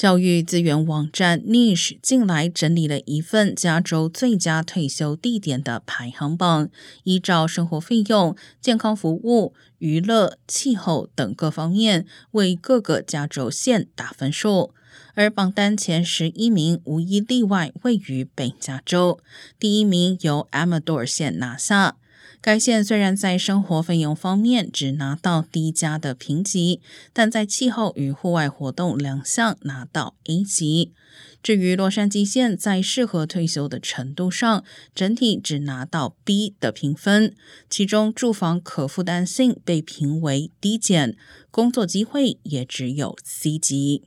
教育资源网站 Niche 近来整理了一份加州最佳退休地点的排行榜，依照生活费用、健康服务、娱乐、气候等各方面为各个加州县打分数。而榜单前十一名无一例外位于北加州，第一名由 Amador 县拿下。该县虽然在生活费用方面只拿到低加的评级，但在气候与户外活动两项拿到 A 级。至于洛杉矶县在适合退休的程度上，整体只拿到 B 的评分，其中住房可负担性被评为低减，工作机会也只有 C 级。